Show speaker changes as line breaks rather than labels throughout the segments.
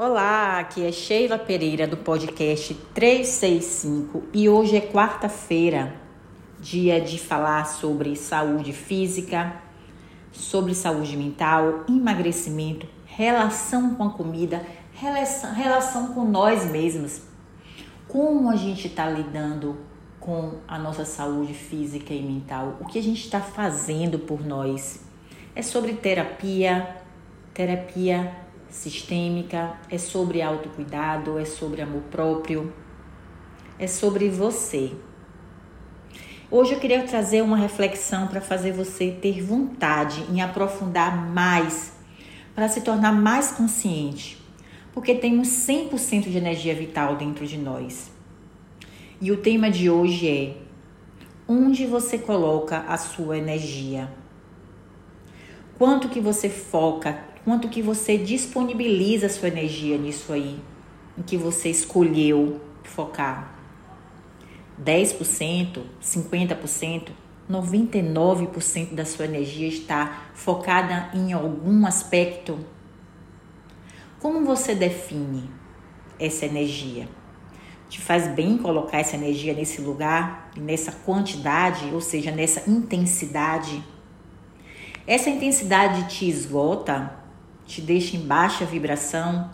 Olá, aqui é Sheila Pereira do podcast 365 e hoje é quarta-feira, dia de falar sobre saúde física, sobre saúde mental, emagrecimento, relação com a comida, relação, relação com nós mesmos. Como a gente está lidando com a nossa saúde física e mental? O que a gente está fazendo por nós? É sobre terapia, terapia sistêmica, é sobre autocuidado, é sobre amor próprio, é sobre você. Hoje eu queria trazer uma reflexão para fazer você ter vontade em aprofundar mais, para se tornar mais consciente, porque temos 100% de energia vital dentro de nós. E o tema de hoje é: onde você coloca a sua energia? Quanto que você foca quanto que você disponibiliza a sua energia nisso aí, em que você escolheu focar. 10%, 50%, 99% da sua energia está focada em algum aspecto. Como você define essa energia? Te faz bem colocar essa energia nesse lugar, nessa quantidade, ou seja, nessa intensidade? Essa intensidade te esgota? Te deixa em baixa vibração?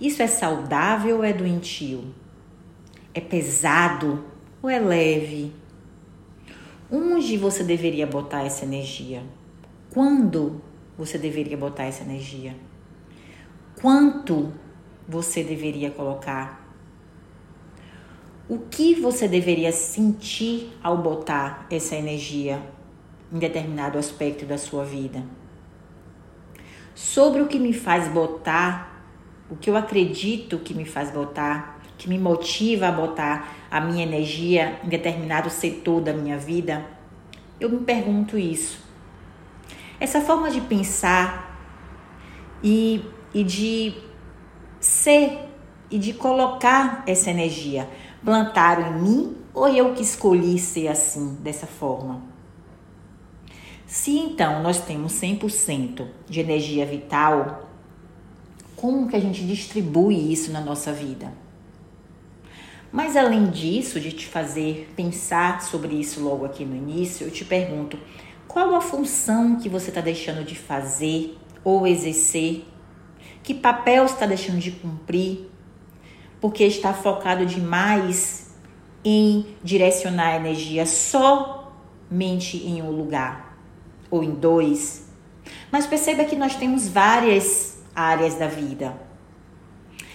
Isso é saudável ou é doentio? É pesado ou é leve? Onde você deveria botar essa energia? Quando você deveria botar essa energia? Quanto você deveria colocar? O que você deveria sentir ao botar essa energia em determinado aspecto da sua vida? Sobre o que me faz botar, o que eu acredito que me faz botar, que me motiva a botar a minha energia em determinado setor da minha vida, eu me pergunto isso. Essa forma de pensar e, e de ser e de colocar essa energia, plantaram em mim ou eu que escolhi ser assim, dessa forma? Se então nós temos 100% de energia vital, como que a gente distribui isso na nossa vida? Mas além disso, de te fazer pensar sobre isso logo aqui no início, eu te pergunto: qual a função que você está deixando de fazer ou exercer? Que papel está deixando de cumprir? Porque está focado demais em direcionar a energia somente em um lugar ou em dois. Mas perceba que nós temos várias áreas da vida.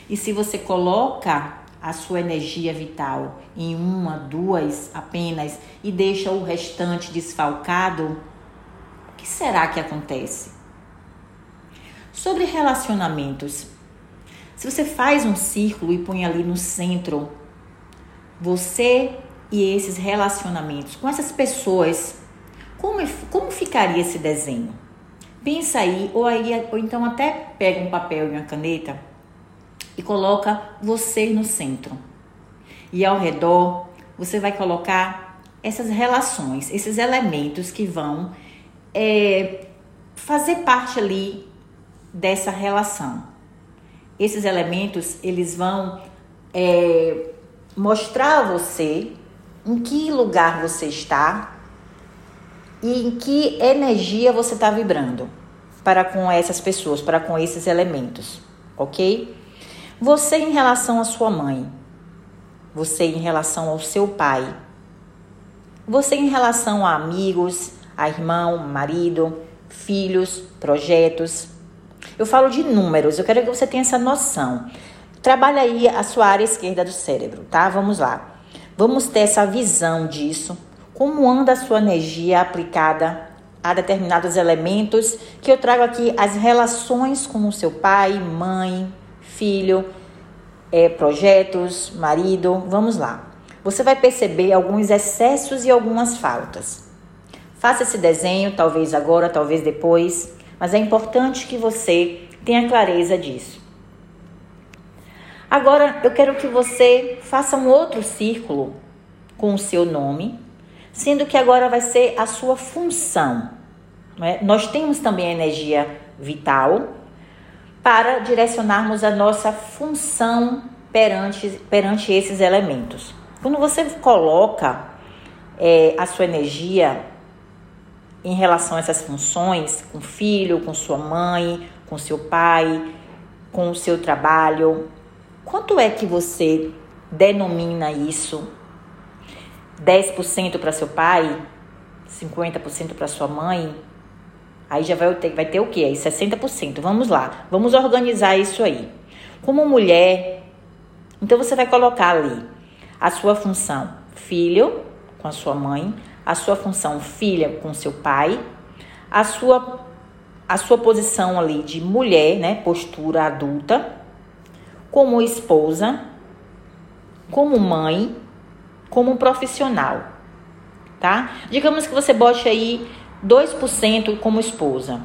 E se você coloca a sua energia vital em uma, duas apenas e deixa o restante desfalcado, o que será que acontece? Sobre relacionamentos. Se você faz um círculo e põe ali no centro você e esses relacionamentos com essas pessoas como, como ficaria esse desenho? Pensa aí, ou, aí, ou então até pega um papel e uma caneta e coloca você no centro. E ao redor você vai colocar essas relações, esses elementos que vão é, fazer parte ali dessa relação. Esses elementos eles vão é, mostrar a você em que lugar você está e em que energia você está vibrando para com essas pessoas, para com esses elementos, ok? Você em relação à sua mãe, você em relação ao seu pai, você em relação a amigos, a irmão, marido, filhos, projetos. Eu falo de números, eu quero que você tenha essa noção. Trabalha aí a sua área esquerda do cérebro, tá? Vamos lá. Vamos ter essa visão disso como anda a sua energia aplicada a determinados elementos, que eu trago aqui as relações com o seu pai, mãe, filho, é, projetos, marido. Vamos lá. Você vai perceber alguns excessos e algumas faltas. Faça esse desenho, talvez agora, talvez depois, mas é importante que você tenha clareza disso. Agora eu quero que você faça um outro círculo com o seu nome sendo que agora vai ser a sua função. Né? Nós temos também a energia vital para direcionarmos a nossa função perante, perante esses elementos. Quando você coloca é, a sua energia em relação a essas funções, com o filho, com sua mãe, com seu pai, com o seu trabalho, quanto é que você denomina isso? 10% para seu pai, 50% para sua mãe, Aí já vai ter, vai ter o quê? Aí 60%. Vamos lá. Vamos organizar isso aí. Como mulher, então você vai colocar ali a sua função filho com a sua mãe, a sua função filha com seu pai, a sua a sua posição ali de mulher, né, postura adulta, como esposa, como mãe, como profissional, tá? Digamos que você bote aí 2% como esposa.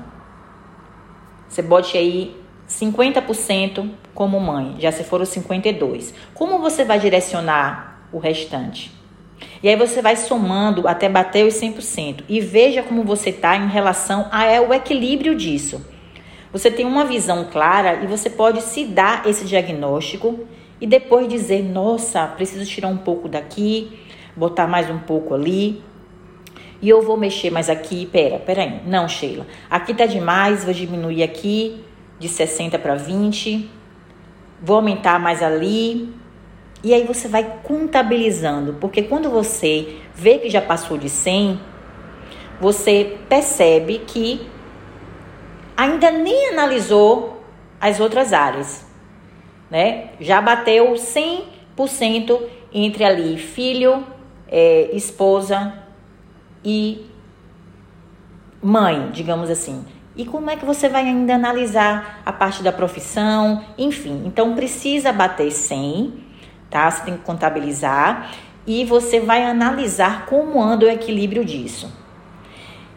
Você bote aí 50% como mãe, já se for os 52. Como você vai direcionar o restante? E aí você vai somando até bater os 100% e veja como você está em relação ao equilíbrio disso. Você tem uma visão clara e você pode se dar esse diagnóstico e depois dizer: nossa, preciso tirar um pouco daqui, botar mais um pouco ali. E eu vou mexer mais aqui, pera, pera aí. Não, Sheila. Aqui tá demais, vou diminuir aqui de 60 para 20. Vou aumentar mais ali. E aí você vai contabilizando, porque quando você vê que já passou de 100, você percebe que ainda nem analisou as outras áreas, né? Já bateu 100% entre ali filho, é, esposa, e mãe, digamos assim. E como é que você vai ainda analisar a parte da profissão, enfim. Então precisa bater 100, tá? Você tem que contabilizar e você vai analisar como anda o equilíbrio disso.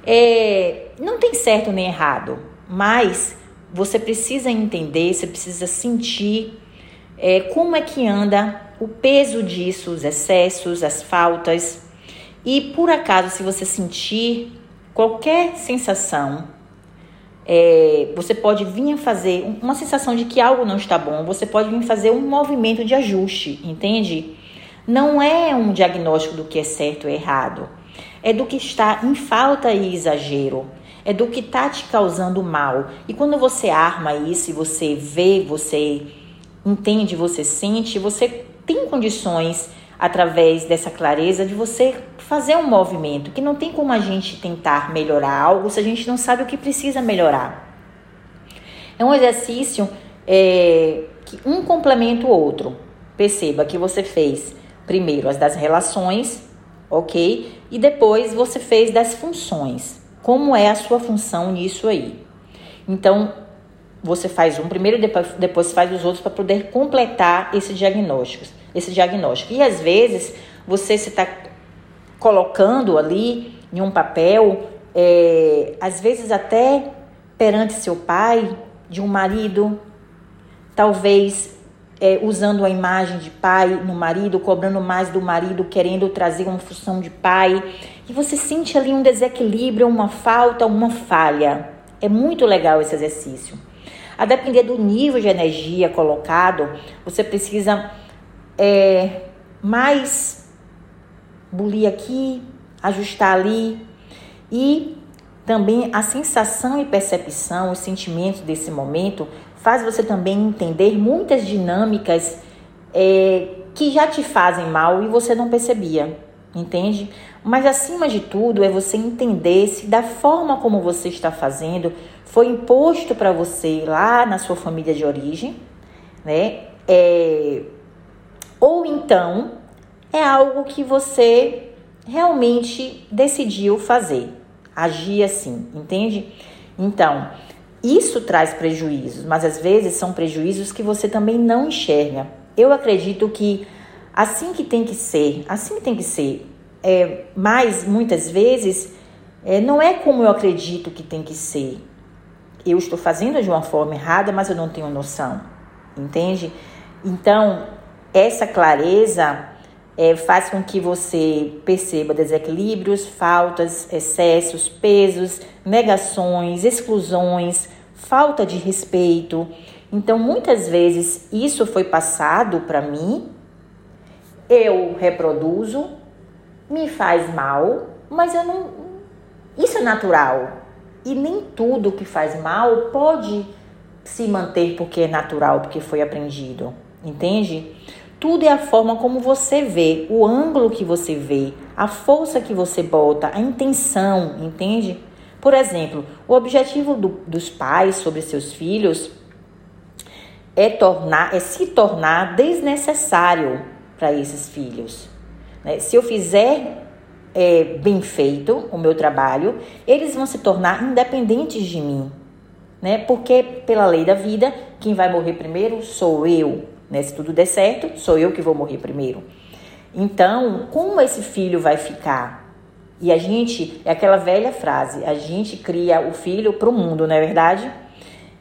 É, não tem certo nem errado, mas você precisa entender, você precisa sentir é, como é que anda o peso disso, os excessos, as faltas, e por acaso, se você sentir qualquer sensação, é, você pode vir fazer uma sensação de que algo não está bom, você pode vir fazer um movimento de ajuste, entende? Não é um diagnóstico do que é certo ou errado, é do que está em falta e exagero, é do que está te causando mal. E quando você arma isso e você vê, você entende, você sente, você tem condições através dessa clareza de você fazer um movimento, que não tem como a gente tentar melhorar algo se a gente não sabe o que precisa melhorar. É um exercício é, que um complementa o outro. Perceba que você fez primeiro as das relações, ok? E depois você fez das funções. Como é a sua função nisso aí? Então, você faz um primeiro, depois, depois faz os outros para poder completar esse diagnóstico, esse diagnóstico. E às vezes você se está colocando ali em um papel, é, às vezes até perante seu pai, de um marido, talvez é, usando a imagem de pai no marido, cobrando mais do marido, querendo trazer uma função de pai, e você sente ali um desequilíbrio, uma falta, uma falha. É muito legal esse exercício. A depender do nível de energia colocado, você precisa é, mais bulir aqui, ajustar ali. E também a sensação e percepção, os sentimentos desse momento faz você também entender muitas dinâmicas é, que já te fazem mal e você não percebia, entende? Mas acima de tudo é você entender se da forma como você está fazendo foi imposto para você lá na sua família de origem, né? É, ou então é algo que você realmente decidiu fazer, agir assim, entende? Então, isso traz prejuízos, mas às vezes são prejuízos que você também não enxerga. Eu acredito que assim que tem que ser, assim que tem que ser, é, mas muitas vezes é, não é como eu acredito que tem que ser. Eu estou fazendo de uma forma errada, mas eu não tenho noção, entende? Então, essa clareza é, faz com que você perceba desequilíbrios, faltas, excessos, pesos, negações, exclusões, falta de respeito Então, muitas vezes isso foi passado para mim, eu reproduzo, me faz mal, mas eu não. Isso é natural. E nem tudo que faz mal pode se manter porque é natural, porque foi aprendido. Entende? Tudo é a forma como você vê, o ângulo que você vê, a força que você bota, a intenção, entende? Por exemplo, o objetivo do, dos pais sobre seus filhos é tornar, é se tornar desnecessário para esses filhos. Né? Se eu fizer é, bem feito o meu trabalho, eles vão se tornar independentes de mim, né? Porque pela lei da vida, quem vai morrer primeiro sou eu. Né? Se tudo der certo, sou eu que vou morrer primeiro. Então, como esse filho vai ficar? E a gente, é aquela velha frase, a gente cria o filho para o mundo, não é verdade?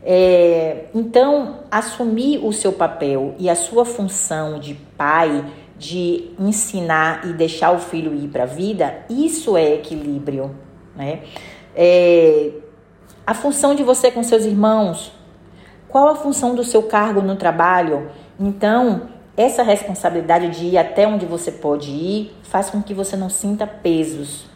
É, então, assumir o seu papel e a sua função de pai, de ensinar e deixar o filho ir para a vida, isso é equilíbrio, né? É, a função de você com seus irmãos, qual a função do seu cargo no trabalho? Então, essa responsabilidade de ir até onde você pode ir faz com que você não sinta pesos.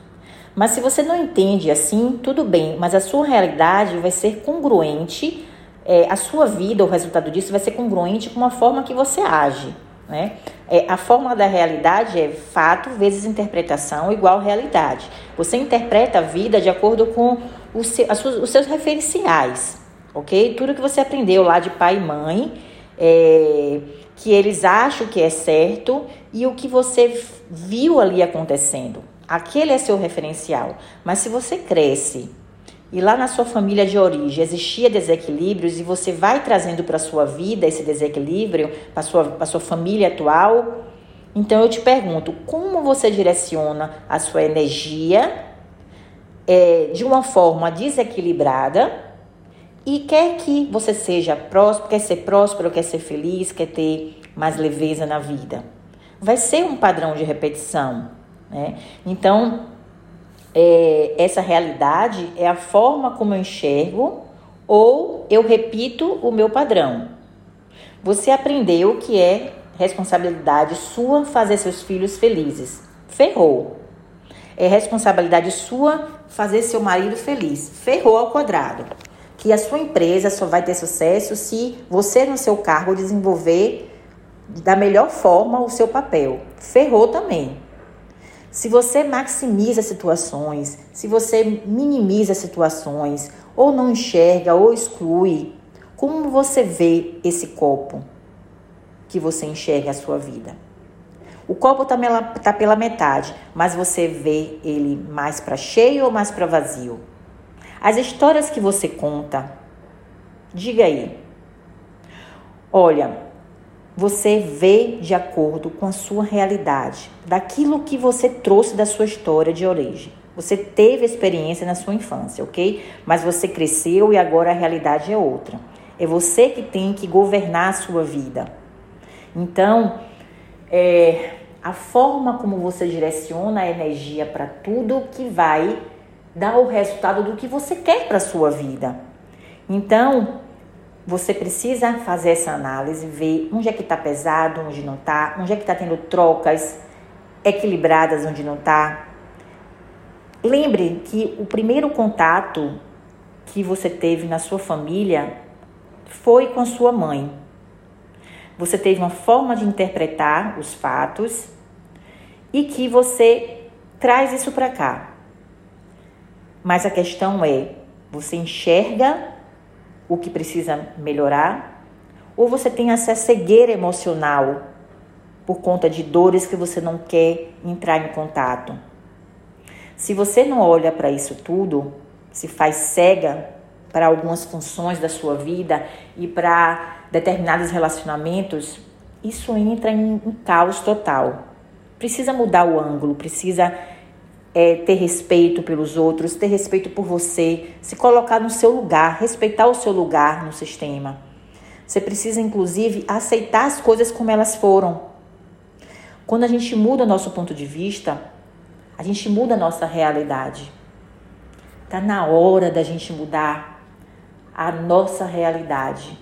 Mas se você não entende assim, tudo bem, mas a sua realidade vai ser congruente, é, a sua vida, o resultado disso vai ser congruente com a forma que você age. Né? É, a forma da realidade é fato vezes interpretação igual realidade. Você interpreta a vida de acordo com seu, os seus referenciais, ok? Tudo que você aprendeu lá de pai e mãe é, que eles acham que é certo e o que você viu ali acontecendo. Aquele é seu referencial. Mas se você cresce e lá na sua família de origem existia desequilíbrios e você vai trazendo para a sua vida esse desequilíbrio, para a sua, sua família atual, então eu te pergunto, como você direciona a sua energia é, de uma forma desequilibrada e quer que você seja próspero, quer ser próspero, quer ser feliz, quer ter mais leveza na vida. Vai ser um padrão de repetição. Né? Então, é, essa realidade é a forma como eu enxergo ou eu repito o meu padrão. Você aprendeu que é responsabilidade sua fazer seus filhos felizes. Ferrou. É responsabilidade sua fazer seu marido feliz. Ferrou ao quadrado que a sua empresa só vai ter sucesso se você no seu cargo desenvolver da melhor forma o seu papel. Ferrou também. Se você maximiza situações, se você minimiza situações, ou não enxerga ou exclui, como você vê esse copo que você enxerga a sua vida? O copo está tá pela metade, mas você vê ele mais para cheio ou mais para vazio? As histórias que você conta, diga aí. Olha, você vê de acordo com a sua realidade, daquilo que você trouxe da sua história de origem. Você teve experiência na sua infância, ok? Mas você cresceu e agora a realidade é outra. É você que tem que governar a sua vida. Então, é, a forma como você direciona a energia para tudo que vai dar o resultado do que você quer para a sua vida. Então, você precisa fazer essa análise, ver onde é que está pesado, onde não está, onde é que está tendo trocas equilibradas, onde não está. Lembre que o primeiro contato que você teve na sua família foi com a sua mãe. Você teve uma forma de interpretar os fatos e que você traz isso para cá. Mas a questão é: você enxerga o que precisa melhorar? Ou você tem essa cegueira emocional por conta de dores que você não quer entrar em contato? Se você não olha para isso tudo, se faz cega para algumas funções da sua vida e para determinados relacionamentos, isso entra em um caos total. Precisa mudar o ângulo, precisa é, ter respeito pelos outros, ter respeito por você, se colocar no seu lugar, respeitar o seu lugar no sistema. Você precisa, inclusive, aceitar as coisas como elas foram. Quando a gente muda nosso ponto de vista, a gente muda a nossa realidade. Está na hora da gente mudar a nossa realidade.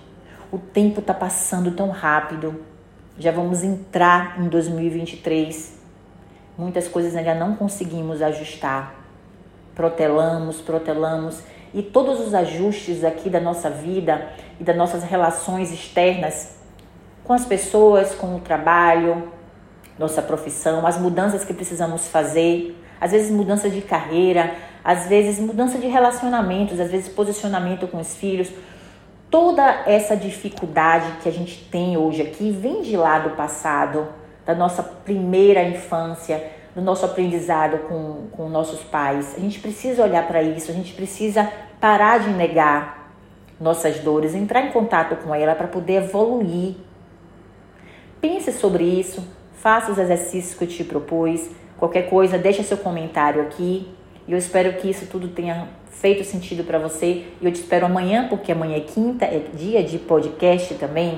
o tempo está passando tão rápido. Já vamos entrar em 2023. Muitas coisas ainda não conseguimos ajustar. Protelamos, protelamos e todos os ajustes aqui da nossa vida e das nossas relações externas com as pessoas, com o trabalho, nossa profissão, as mudanças que precisamos fazer, às vezes mudança de carreira, às vezes mudança de relacionamentos, às vezes posicionamento com os filhos. Toda essa dificuldade que a gente tem hoje aqui vem de lá do passado, da nossa primeira infância, do nosso aprendizado com, com nossos pais. A gente precisa olhar para isso, a gente precisa parar de negar nossas dores, entrar em contato com ela para poder evoluir. Pense sobre isso, faça os exercícios que eu te propus. Qualquer coisa, deixa seu comentário aqui. E eu espero que isso tudo tenha feito sentido para você. E eu te espero amanhã, porque amanhã é quinta, é dia de podcast também.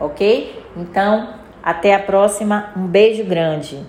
Ok? Então, até a próxima. Um beijo grande.